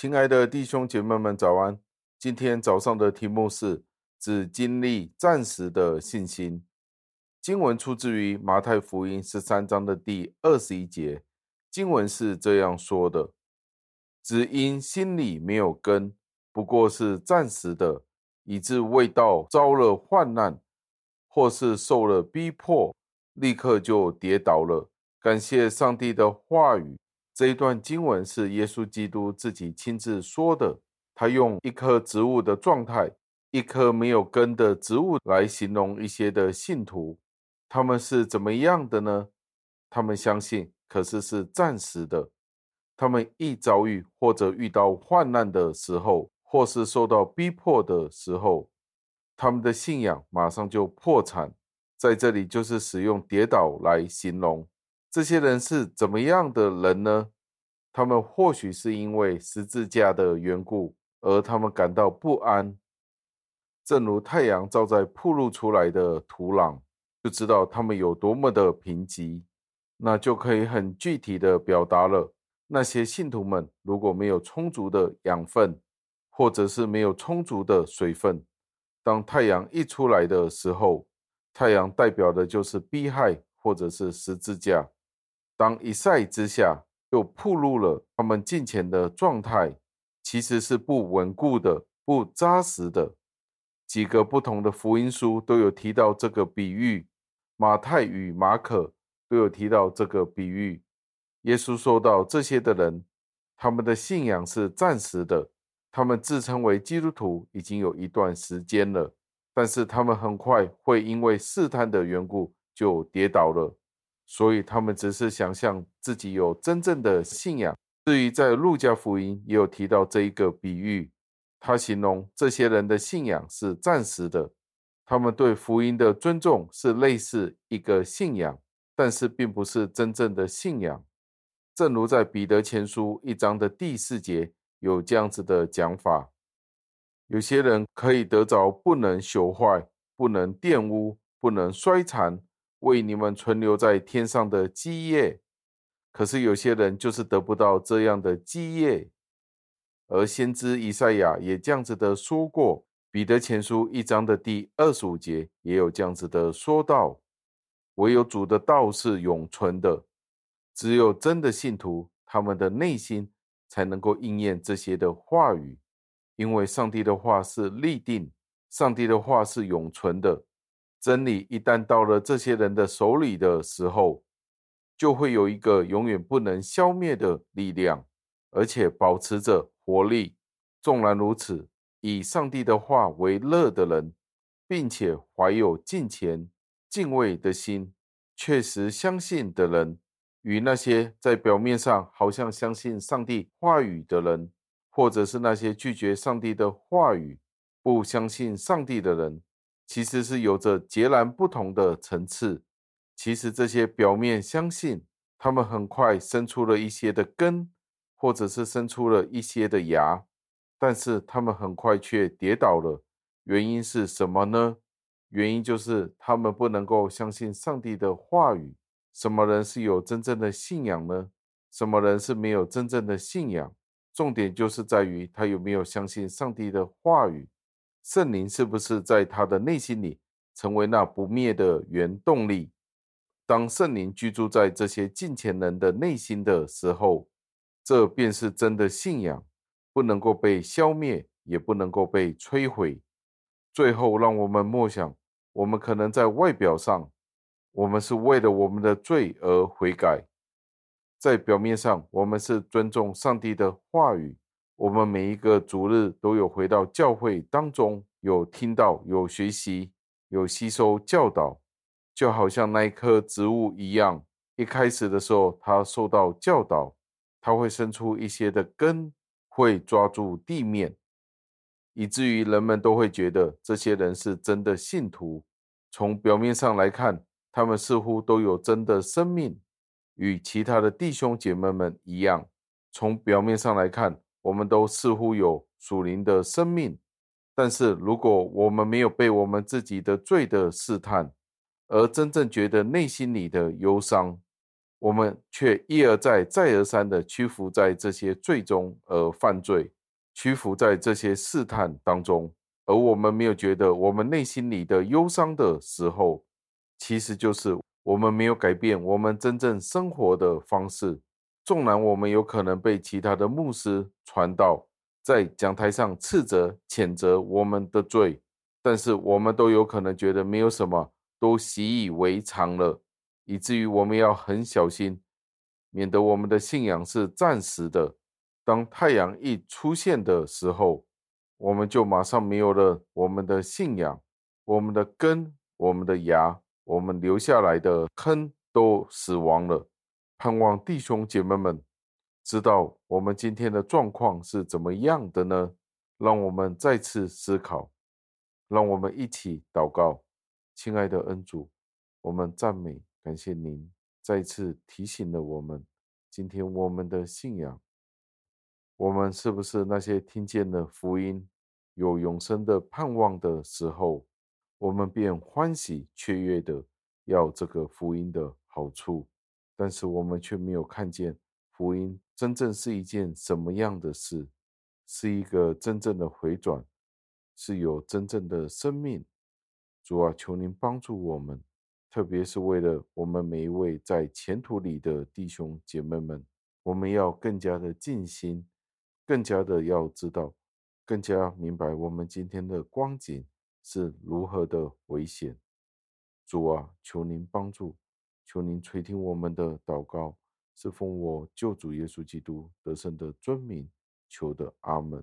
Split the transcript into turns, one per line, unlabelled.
亲爱的弟兄姐妹们，早安！今天早上的题目是“只经历暂时的信心”。经文出自于马太福音十三章的第二十一节，经文是这样说的：“只因心里没有根，不过是暂时的，以致未到遭了患难，或是受了逼迫，立刻就跌倒了。”感谢上帝的话语。这一段经文是耶稣基督自己亲自说的。他用一棵植物的状态，一棵没有根的植物来形容一些的信徒。他们是怎么样的呢？他们相信，可是是暂时的。他们一遭遇或者遇到患难的时候，或是受到逼迫的时候，他们的信仰马上就破产。在这里就是使用跌倒来形容。这些人是怎么样的人呢？他们或许是因为十字架的缘故，而他们感到不安。正如太阳照在暴露出来的土壤，就知道他们有多么的贫瘠。那就可以很具体的表达了。那些信徒们如果没有充足的养分，或者是没有充足的水分，当太阳一出来的时候，太阳代表的就是逼害，或者是十字架。当一晒之下，就暴露了他们进前的状态，其实是不稳固的、不扎实的。几个不同的福音书都有提到这个比喻，马太与马可都有提到这个比喻。耶稣说到这些的人，他们的信仰是暂时的，他们自称为基督徒已经有一段时间了，但是他们很快会因为试探的缘故就跌倒了。所以他们只是想象自己有真正的信仰。至于在路加福音也有提到这一个比喻，他形容这些人的信仰是暂时的，他们对福音的尊重是类似一个信仰，但是并不是真正的信仰。正如在彼得前书一章的第四节有这样子的讲法：有些人可以得着不能朽坏、不能玷污、不能衰残。为你们存留在天上的基业，可是有些人就是得不到这样的基业，而先知以赛亚也这样子的说过，彼得前书一章的第二十五节也有这样子的说道：唯有主的道是永存的，只有真的信徒，他们的内心才能够应验这些的话语，因为上帝的话是立定，上帝的话是永存的。真理一旦到了这些人的手里的时候，就会有一个永远不能消灭的力量，而且保持着活力。纵然如此，以上帝的话为乐的人，并且怀有敬虔、敬畏的心，确实相信的人，与那些在表面上好像相信上帝话语的人，或者是那些拒绝上帝的话语、不相信上帝的人。其实是有着截然不同的层次。其实这些表面相信，他们很快生出了一些的根，或者是生出了一些的芽，但是他们很快却跌倒了。原因是什么呢？原因就是他们不能够相信上帝的话语。什么人是有真正的信仰呢？什么人是没有真正的信仰？重点就是在于他有没有相信上帝的话语。圣灵是不是在他的内心里成为那不灭的原动力？当圣灵居住在这些敬虔人的内心的时候，这便是真的信仰，不能够被消灭，也不能够被摧毁。最后，让我们默想：我们可能在外表上，我们是为了我们的罪而悔改；在表面上，我们是尊重上帝的话语。我们每一个主日都有回到教会当中，有听到、有学习、有吸收教导，就好像那一棵植物一样。一开始的时候，它受到教导，它会生出一些的根，会抓住地面，以至于人们都会觉得这些人是真的信徒。从表面上来看，他们似乎都有真的生命，与其他的弟兄姐妹们一样。从表面上来看，我们都似乎有属灵的生命，但是如果我们没有被我们自己的罪的试探，而真正觉得内心里的忧伤，我们却一而再、再而三的屈服在这些罪中而犯罪，屈服在这些试探当中，而我们没有觉得我们内心里的忧伤的时候，其实就是我们没有改变我们真正生活的方式。纵然我们有可能被其他的牧师传道在讲台上斥责、谴责我们的罪，但是我们都有可能觉得没有什么，都习以为常了。以至于我们要很小心，免得我们的信仰是暂时的。当太阳一出现的时候，我们就马上没有了我们的信仰，我们的根、我们的芽、我们留下来的坑都死亡了。盼望弟兄姐妹们知道我们今天的状况是怎么样的呢？让我们再次思考，让我们一起祷告，亲爱的恩主，我们赞美。感谢您再次提醒了我们，今天我们的信仰，我们是不是那些听见了福音、有永生的盼望的时候，我们便欢喜雀跃的要这个福音的好处，但是我们却没有看见福音真正是一件什么样的事，是一个真正的回转，是有真正的生命。主啊，求您帮助我们。特别是为了我们每一位在前途里的弟兄姐妹们，我们要更加的尽心，更加的要知道，更加明白我们今天的光景是如何的危险。主啊，求您帮助，求您垂听我们的祷告，是奉我救主耶稣基督得胜的尊名求的，阿门。